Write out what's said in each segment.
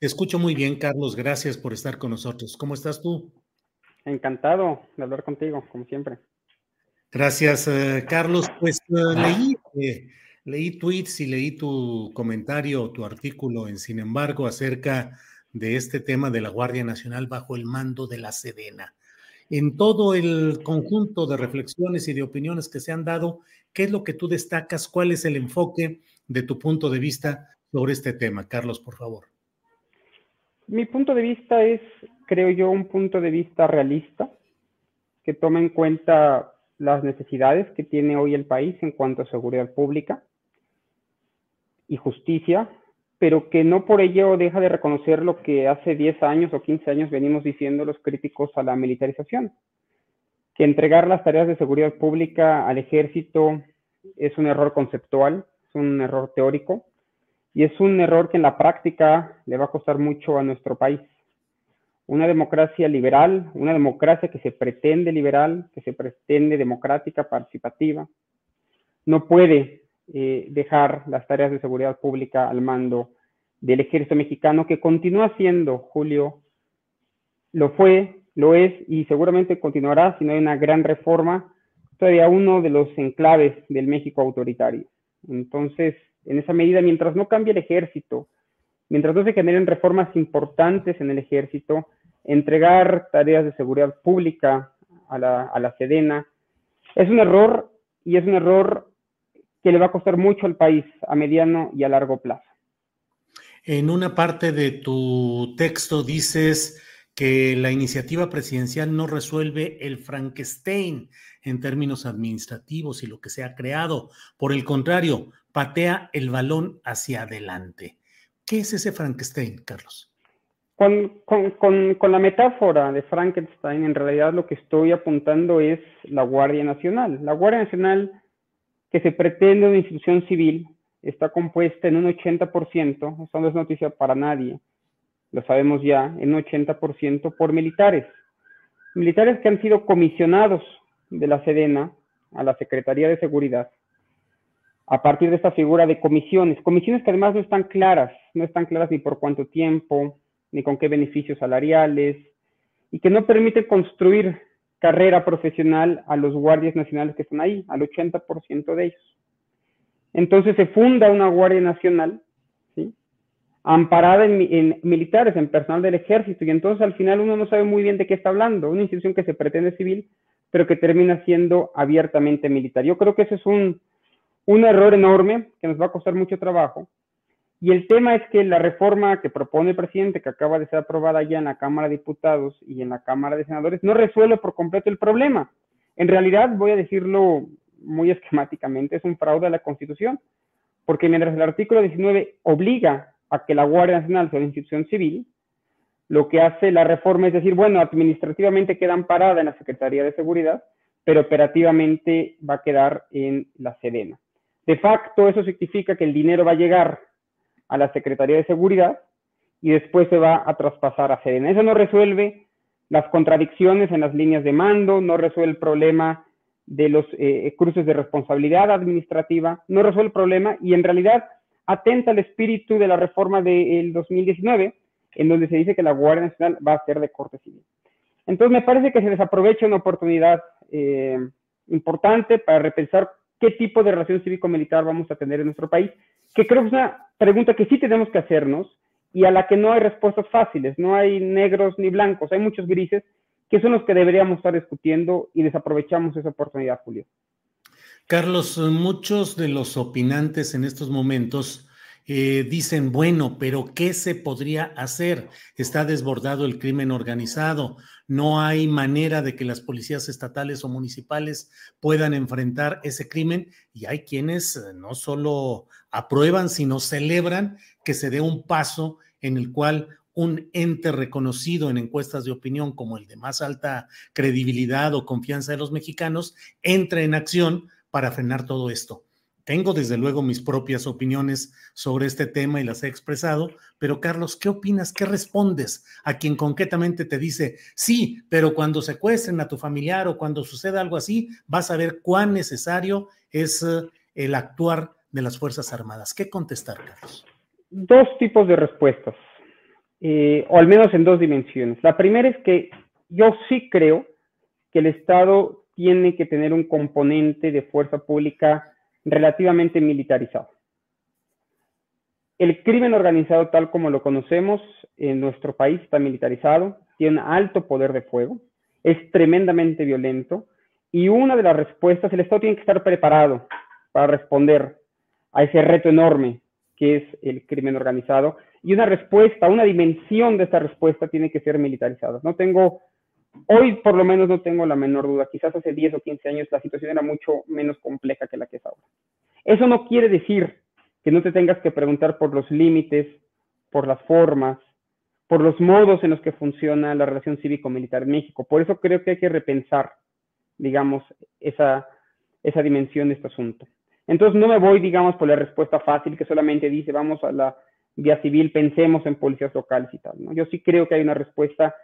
Te escucho muy bien, Carlos. Gracias por estar con nosotros. ¿Cómo estás tú? Encantado de hablar contigo, como siempre. Gracias, eh, Carlos. Pues eh, leí, eh, leí tweets y leí tu comentario, tu artículo en Sin embargo acerca de este tema de la Guardia Nacional bajo el mando de la Sedena. En todo el conjunto de reflexiones y de opiniones que se han dado, ¿qué es lo que tú destacas? ¿Cuál es el enfoque de tu punto de vista sobre este tema? Carlos, por favor. Mi punto de vista es, creo yo, un punto de vista realista que toma en cuenta las necesidades que tiene hoy el país en cuanto a seguridad pública y justicia, pero que no por ello deja de reconocer lo que hace 10 años o 15 años venimos diciendo los críticos a la militarización, que entregar las tareas de seguridad pública al ejército es un error conceptual, es un error teórico, y es un error que en la práctica le va a costar mucho a nuestro país. Una democracia liberal, una democracia que se pretende liberal, que se pretende democrática, participativa, no puede eh, dejar las tareas de seguridad pública al mando del ejército mexicano, que continúa siendo, Julio, lo fue, lo es y seguramente continuará si no hay una gran reforma, todavía uno de los enclaves del México autoritario. Entonces, en esa medida, mientras no cambie el ejército, mientras no se generen reformas importantes en el ejército, entregar tareas de seguridad pública a la, a la Sedena, es un error y es un error que le va a costar mucho al país a mediano y a largo plazo. En una parte de tu texto dices que la iniciativa presidencial no resuelve el Frankenstein en términos administrativos y lo que se ha creado. Por el contrario, patea el balón hacia adelante. ¿Qué es ese Frankenstein, Carlos? Con, con, con, con, la metáfora de Frankenstein, en realidad lo que estoy apuntando es la Guardia Nacional. La Guardia Nacional, que se pretende una institución civil, está compuesta en un 80%, eso no es noticia para nadie, lo sabemos ya, en un 80% por militares. Militares que han sido comisionados de la Sedena a la Secretaría de Seguridad a partir de esta figura de comisiones, comisiones que además no están claras, no están claras ni por cuánto tiempo, ni con qué beneficios salariales, y que no permiten construir carrera profesional a los guardias nacionales que están ahí, al 80% de ellos. Entonces se funda una Guardia Nacional, ¿sí? amparada en, militares, en personal del ejército, y entonces al final uno no sabe muy bien de qué está hablando, una institución que se pretende civil, pero que termina siendo abiertamente militar. Yo creo que ese es un, un error enorme que nos va a costar mucho trabajo. Y el tema es que la reforma que propone el presidente, que acaba de ser aprobada ya en la Cámara de Diputados y en la Cámara de Senadores, no resuelve por completo el problema. En realidad, voy a decirlo muy esquemáticamente, es un fraude a la Constitución, porque mientras el artículo 19 obliga a que la Guardia Nacional sea una institución civil, lo que hace la reforma es decir, bueno, administrativamente queda amparada en la Secretaría de Seguridad, pero operativamente va a quedar en la Sedena. De facto, eso significa que el dinero va a llegar a la Secretaría de Seguridad y después se va a traspasar a Sedena. Eso no resuelve las contradicciones en las líneas de mando, no resuelve el problema de los eh, cruces de responsabilidad administrativa, no resuelve el problema y en realidad atenta al espíritu de la reforma del 2019, en donde se dice que la Guardia Nacional va a ser de corte civil. Entonces me parece que se desaprovecha una oportunidad eh, importante para repensar qué tipo de relación cívico-militar vamos a tener en nuestro país, que creo que es una pregunta que sí tenemos que hacernos y a la que no hay respuestas fáciles, no hay negros ni blancos, hay muchos grises que son los que deberíamos estar discutiendo y desaprovechamos esa oportunidad, Julio. Carlos, muchos de los opinantes en estos momentos eh, dicen, bueno, pero ¿qué se podría hacer? Está desbordado el crimen organizado, no hay manera de que las policías estatales o municipales puedan enfrentar ese crimen y hay quienes eh, no solo aprueban, sino celebran que se dé un paso en el cual un ente reconocido en encuestas de opinión como el de más alta credibilidad o confianza de los mexicanos entre en acción para frenar todo esto. Tengo desde luego mis propias opiniones sobre este tema y las he expresado, pero Carlos, ¿qué opinas? ¿Qué respondes a quien concretamente te dice, sí, pero cuando secuestren a tu familiar o cuando suceda algo así, vas a ver cuán necesario es eh, el actuar de las Fuerzas Armadas? ¿Qué contestar, Carlos? Dos tipos de respuestas. Eh, o al menos en dos dimensiones. La primera es que yo sí creo que el Estado tiene que tener un componente de fuerza pública relativamente militarizado. El crimen organizado tal como lo conocemos en nuestro país está militarizado, tiene alto poder de fuego, es tremendamente violento y una de las respuestas, el Estado tiene que estar preparado para responder a ese reto enorme que es el crimen organizado y una respuesta, una dimensión de esta respuesta tiene que ser militarizada. No tengo, hoy por lo menos no tengo la menor duda, quizás hace 10 o 15 años la situación era mucho menos compleja que la que es ahora. Eso no quiere decir que no te tengas que preguntar por los límites, por las formas, por los modos en los que funciona la relación cívico-militar en México. Por eso creo que hay que repensar, digamos, esa, esa dimensión de este asunto. Entonces no me voy, digamos, por la respuesta fácil que solamente dice vamos a la vía civil, pensemos en policías locales y tal. Yo sí creo que hay una respuesta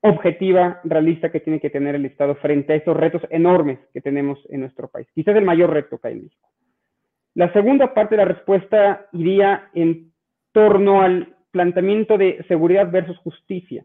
objetiva, realista que tiene que tener el Estado frente a estos retos enormes que tenemos en nuestro país. Quizás el mayor reto que hay en México. La segunda parte de la respuesta iría en torno al planteamiento de seguridad versus justicia.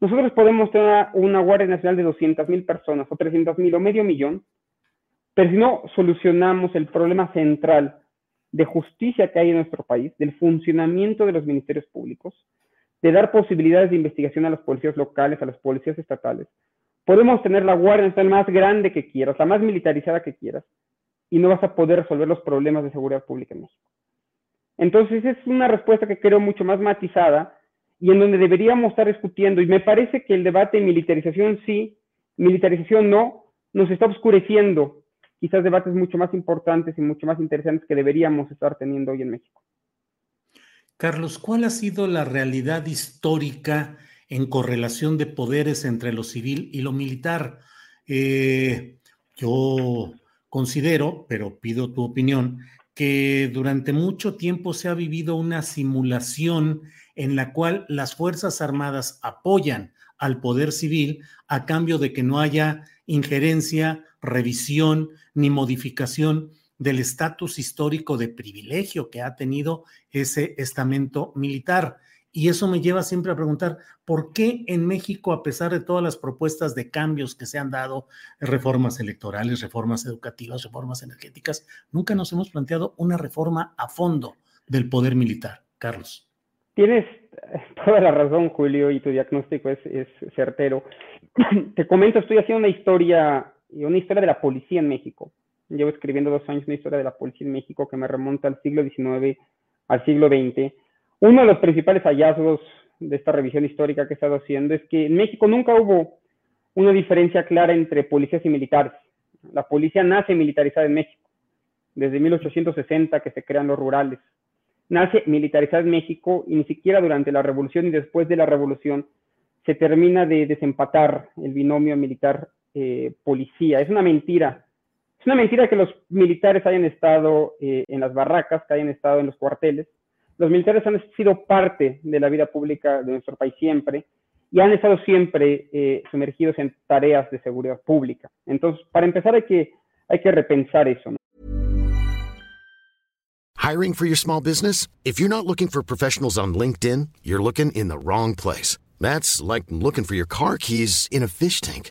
Nosotros podemos tener una Guardia Nacional de 200 mil personas o 300 mil o medio millón, pero si no solucionamos el problema central de justicia que hay en nuestro país, del funcionamiento de los ministerios públicos, de dar posibilidades de investigación a las policías locales, a las policías estatales. Podemos tener la Guardia Nacional más grande que quieras, la más militarizada que quieras, y no vas a poder resolver los problemas de seguridad pública en México. Entonces es una respuesta que creo mucho más matizada y en donde deberíamos estar discutiendo, y me parece que el debate de militarización sí, militarización no, nos está oscureciendo quizás debates mucho más importantes y mucho más interesantes que deberíamos estar teniendo hoy en México. Carlos, ¿cuál ha sido la realidad histórica en correlación de poderes entre lo civil y lo militar? Eh, yo considero, pero pido tu opinión, que durante mucho tiempo se ha vivido una simulación en la cual las Fuerzas Armadas apoyan al poder civil a cambio de que no haya injerencia, revisión ni modificación del estatus histórico de privilegio que ha tenido ese estamento militar. Y eso me lleva siempre a preguntar, ¿por qué en México, a pesar de todas las propuestas de cambios que se han dado, reformas electorales, reformas educativas, reformas energéticas, nunca nos hemos planteado una reforma a fondo del poder militar? Carlos. Tienes toda la razón, Julio, y tu diagnóstico es, es certero. Te comento, estoy haciendo una historia, una historia de la policía en México. Llevo escribiendo dos años una historia de la policía en México que me remonta al siglo XIX, al siglo XX. Uno de los principales hallazgos de esta revisión histórica que he estado haciendo es que en México nunca hubo una diferencia clara entre policías y militares. La policía nace militarizada en México, desde 1860 que se crean los rurales. Nace militarizada en México y ni siquiera durante la revolución y después de la revolución se termina de desempatar el binomio militar-policía. Eh, es una mentira. Es una mentira que los militares hayan estado eh, en las barracas, que hayan estado en los cuarteles. Los militares han sido parte de la vida pública de nuestro país siempre y han estado siempre eh, sumergidos en tareas de seguridad pública. Entonces, para empezar hay que, hay que repensar eso. ¿no? Hiring for your small business? If you're not looking for professionals on LinkedIn, you're looking in the wrong place. That's like looking for your car keys in a fish tank.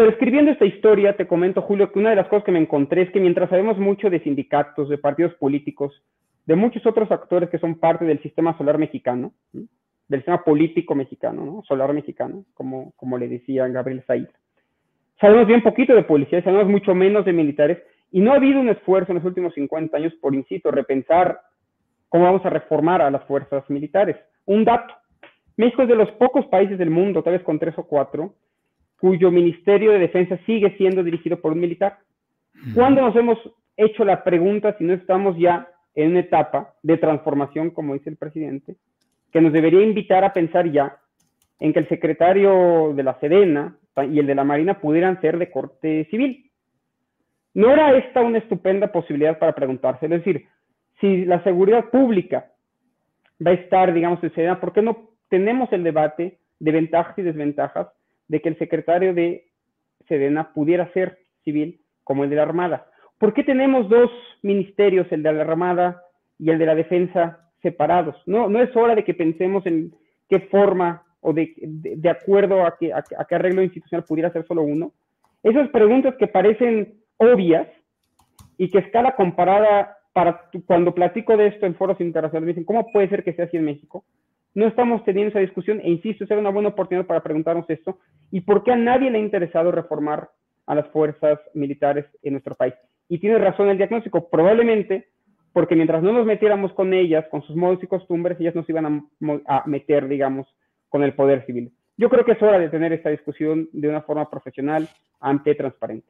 Pero escribiendo esta historia, te comento, Julio, que una de las cosas que me encontré es que mientras sabemos mucho de sindicatos, de partidos políticos, de muchos otros actores que son parte del sistema solar mexicano, del sistema político mexicano, ¿no? solar mexicano, como, como le decía Gabriel Said. Sabemos bien poquito de policía, sabemos mucho menos de militares, y no ha habido un esfuerzo en los últimos 50 años por, insisto, repensar cómo vamos a reformar a las fuerzas militares. Un dato, México es de los pocos países del mundo, tal vez con tres o cuatro, cuyo Ministerio de Defensa sigue siendo dirigido por un militar. ¿Cuándo nos hemos hecho la pregunta si no estamos ya en una etapa de transformación, como dice el presidente, que nos debería invitar a pensar ya en que el secretario de la Sedena y el de la Marina pudieran ser de corte civil? ¿No era esta una estupenda posibilidad para preguntarse? Es decir, si la seguridad pública va a estar, digamos, en Sedena, ¿por qué no tenemos el debate de ventajas y desventajas de que el secretario de Sedena pudiera ser civil como el de la Armada. ¿Por qué tenemos dos ministerios, el de la Armada y el de la Defensa, separados? No, no es hora de que pensemos en qué forma o de, de, acuerdo a, qué arreglo institucional pudiera ser solo uno. Esas preguntas que parecen obvias y que escala comparada para cuando platico de esto en foros internacionales me dicen, ¿cómo puede ser que sea así en México? No estamos teniendo esa discusión e insisto, será una buena oportunidad para preguntarnos esto y por qué a nadie le ha interesado reformar a las fuerzas militares en nuestro país. Y tiene razón el diagnóstico, probablemente porque mientras no nos metiéramos con ellas, con sus modos y costumbres, ellas nos iban a, meter, digamos, con el poder civil. Yo creo que es hora de tener esta discusión de una forma profesional, amplia y transparente.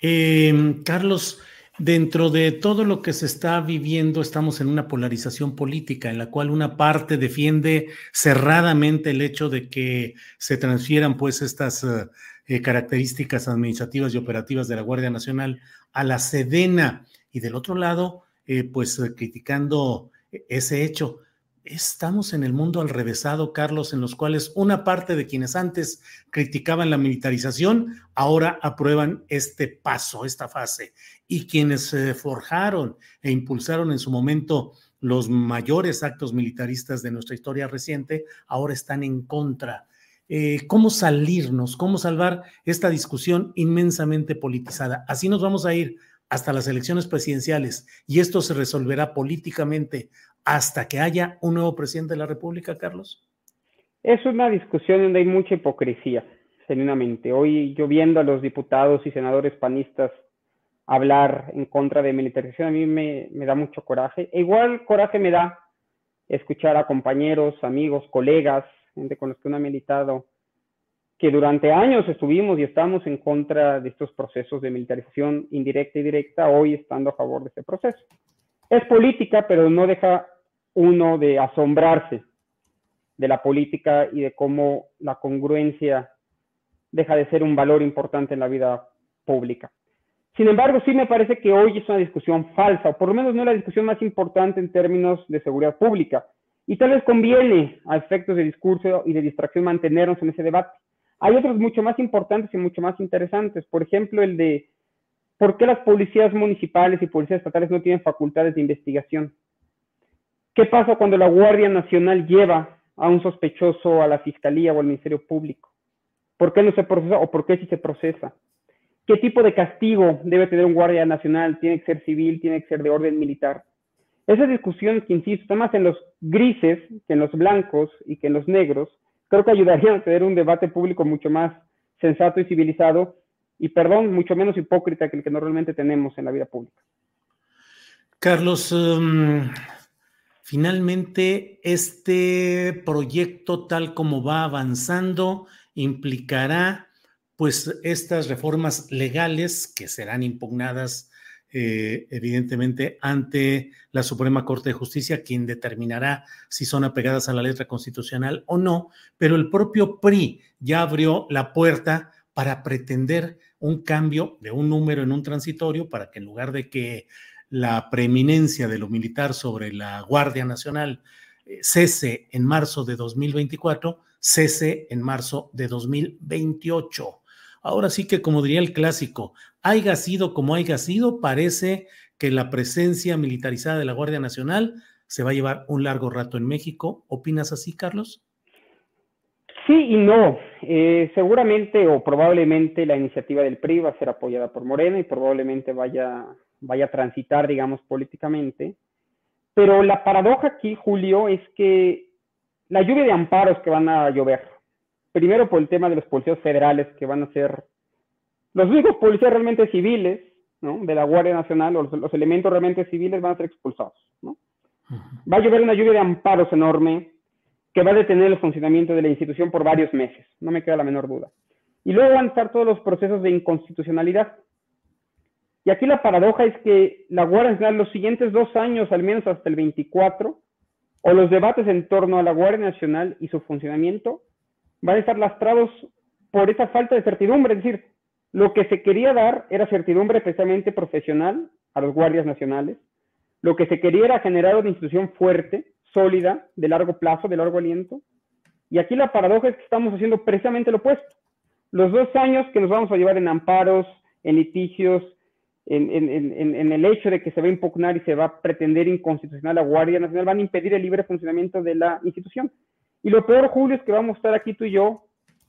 Eh, Carlos, Dentro de todo lo que se está viviendo, estamos en una polarización política en la cual una parte defiende cerradamente el hecho de que se transfieran pues estas uh, eh, características administrativas y operativas de la Guardia Nacional a la Sedena y del otro lado eh, pues criticando ese hecho. Estamos en el mundo al revésado, Carlos, en los cuales una parte de quienes antes criticaban la militarización ahora aprueban este paso, esta fase. Y quienes forjaron e impulsaron en su momento los mayores actos militaristas de nuestra historia reciente ahora están en contra. Eh, ¿Cómo salirnos? ¿Cómo salvar esta discusión inmensamente politizada? Así nos vamos a ir hasta las elecciones presidenciales y esto se resolverá políticamente hasta que haya un nuevo presidente de la República, Carlos? Es una discusión donde hay mucha hipocresía, genuinamente. Hoy yo viendo a los diputados y senadores panistas hablar en contra de militarización, a mí me, da mucho coraje. E igual coraje me da escuchar a compañeros, amigos, colegas, gente con los que uno ha militado, que durante años estuvimos y estamos en contra de estos procesos de militarización indirecta y directa, hoy estando a favor de este proceso. Es política, pero no deja uno de asombrarse de la política y de cómo la congruencia deja de ser un valor importante en la vida pública. Sin embargo, sí me parece que hoy es una discusión falsa, o por lo menos no es la discusión más importante en términos de seguridad pública. Y tal vez conviene a efectos de discurso y de distracción mantenernos en ese debate. Hay otros mucho más importantes y mucho más interesantes. Por ejemplo, el de por qué las policías municipales y policías estatales no tienen facultades de investigación. ¿Qué pasa cuando la Guardia Nacional lleva a un sospechoso a la Fiscalía o al Ministerio Público? ¿Por qué no se procesa o por qué sí se procesa? ¿Qué tipo de castigo debe tener un guardia nacional? ¿Tiene que ser civil? ¿Tiene que ser de orden militar? Esas discusiones que, insisto, están más en los grises que en los blancos y que en los negros, creo que ayudarían a tener un debate público mucho más sensato y civilizado y, perdón, mucho menos hipócrita que el que normalmente tenemos en la vida pública. Carlos, um, finalmente este proyecto tal como va avanzando implicará pues estas reformas legales que serán impugnadas eh, evidentemente ante la Suprema Corte de Justicia, quien determinará si son apegadas a la letra constitucional o no, pero el propio PRI ya abrió la puerta para pretender un cambio de un número en un transitorio para que en lugar de que la preeminencia de lo militar sobre la Guardia Nacional eh, cese en marzo de 2024, cese en marzo de 2028. Ahora sí que, como diría el clásico, haya sido como haya sido, parece que la presencia militarizada de la Guardia Nacional se va a llevar un largo rato en México. ¿Opinas así, Carlos? Sí y no. Eh, seguramente o probablemente la iniciativa del PRI va a ser apoyada por Morena y probablemente vaya, vaya a transitar, digamos, políticamente. Pero la paradoja aquí, Julio, es que la lluvia de amparos que van a llover, primero por el tema de los policías federales que van a ser los únicos policías realmente civiles ¿no? de la Guardia Nacional o los, elementos realmente civiles van a ser expulsados. ¿no? Va a llover una lluvia de amparos enorme que va a detener el funcionamiento de la institución por varios meses, no me queda la menor duda. Y luego van a estar todos los procesos de inconstitucionalidad. Y aquí la paradoja es que la Guardia Nacional los siguientes dos años, al menos hasta el 24, o los debates en torno a la Guardia Nacional y su funcionamiento, van a estar lastrados por esa falta de certidumbre. Es decir, lo que se quería dar era certidumbre precisamente profesional a los guardias nacionales. Lo que se quería era generar una institución fuerte, sólida, de largo plazo, de largo aliento. Y aquí la paradoja es que estamos haciendo precisamente lo opuesto. Los dos años que nos vamos a llevar en amparos, en litigios, en, en, el hecho de que se va a impugnar y se va a pretender inconstitucional la Guardia Nacional, van a impedir el libre funcionamiento de la institución. Y lo peor, Julio, es que vamos a estar aquí tú y yo,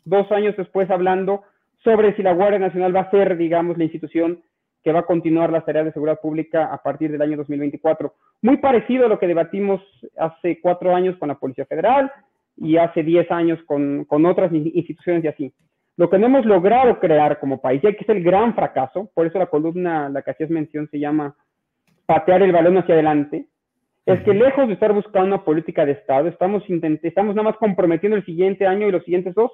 dos años después, hablando sobre si la Guardia Nacional va a ser, digamos, la institución que va a continuar las tareas de seguridad pública a partir del año 2024. Muy parecido a lo que debatimos hace cuatro años con la Policía Federal y hace diez años con, con otras instituciones y así. Lo que no hemos logrado crear como país, y que es el gran fracaso, por eso la columna, la que hacías mención, se llama patear el balón hacia adelante, es que lejos de estar buscando una política de Estado, estamos, estamos nada más comprometiendo el siguiente año y los siguientes dos,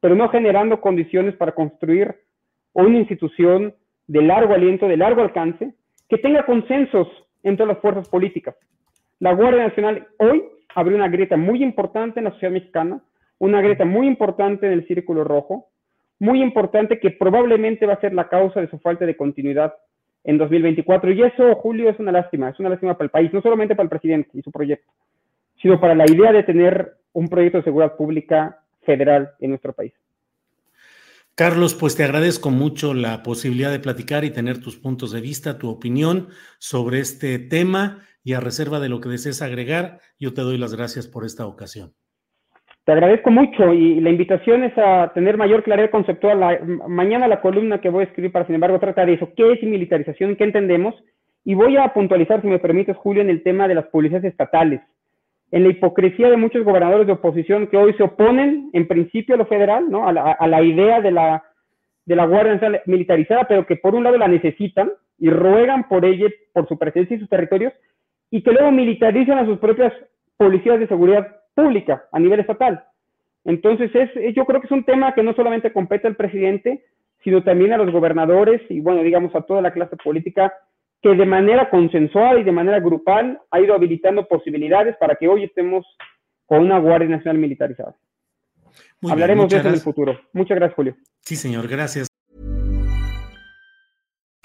pero no generando condiciones para construir una institución de largo aliento, de largo alcance, que tenga consensos entre las fuerzas políticas. La Guardia Nacional hoy abrió una grieta muy importante en la sociedad mexicana, una grieta muy importante en el Círculo Rojo, muy importante que probablemente va a ser la causa de su falta de continuidad en 2024. Y eso, Julio, es una lástima, es una lástima para el país, no solamente para el presidente y su proyecto, sino para la idea de tener un proyecto de seguridad pública federal en nuestro país. Carlos, pues te agradezco mucho la posibilidad de platicar y tener tus puntos de vista, tu opinión sobre este tema y a reserva de lo que desees agregar, yo te doy las gracias por esta ocasión. Te agradezco mucho y la invitación es a tener mayor claridad conceptual. mañana la columna que voy a escribir para, sin embargo, trata de eso. ¿Qué es militarización? ¿Qué entendemos? Y voy a puntualizar, si me permites, Julio, en el tema de las policías estatales. En la hipocresía de muchos gobernadores de oposición que hoy se oponen, en principio, a lo federal, ¿no? a, la, idea de la, de la Guardia Nacional militarizada, pero que por un lado la necesitan y ruegan por ella, por su presencia y sus territorios, y que luego militarizan a sus propias policías de seguridad pública a nivel estatal. Entonces, es, yo creo que es un tema que no solamente compete al presidente, sino también a los gobernadores y, bueno, digamos, a toda la clase política que de manera consensual y de manera grupal ha ido habilitando posibilidades para que hoy estemos con una Guardia Nacional militarizada. Hablaremos de eso en el futuro. Muchas gracias, Julio. Sí, señor, gracias.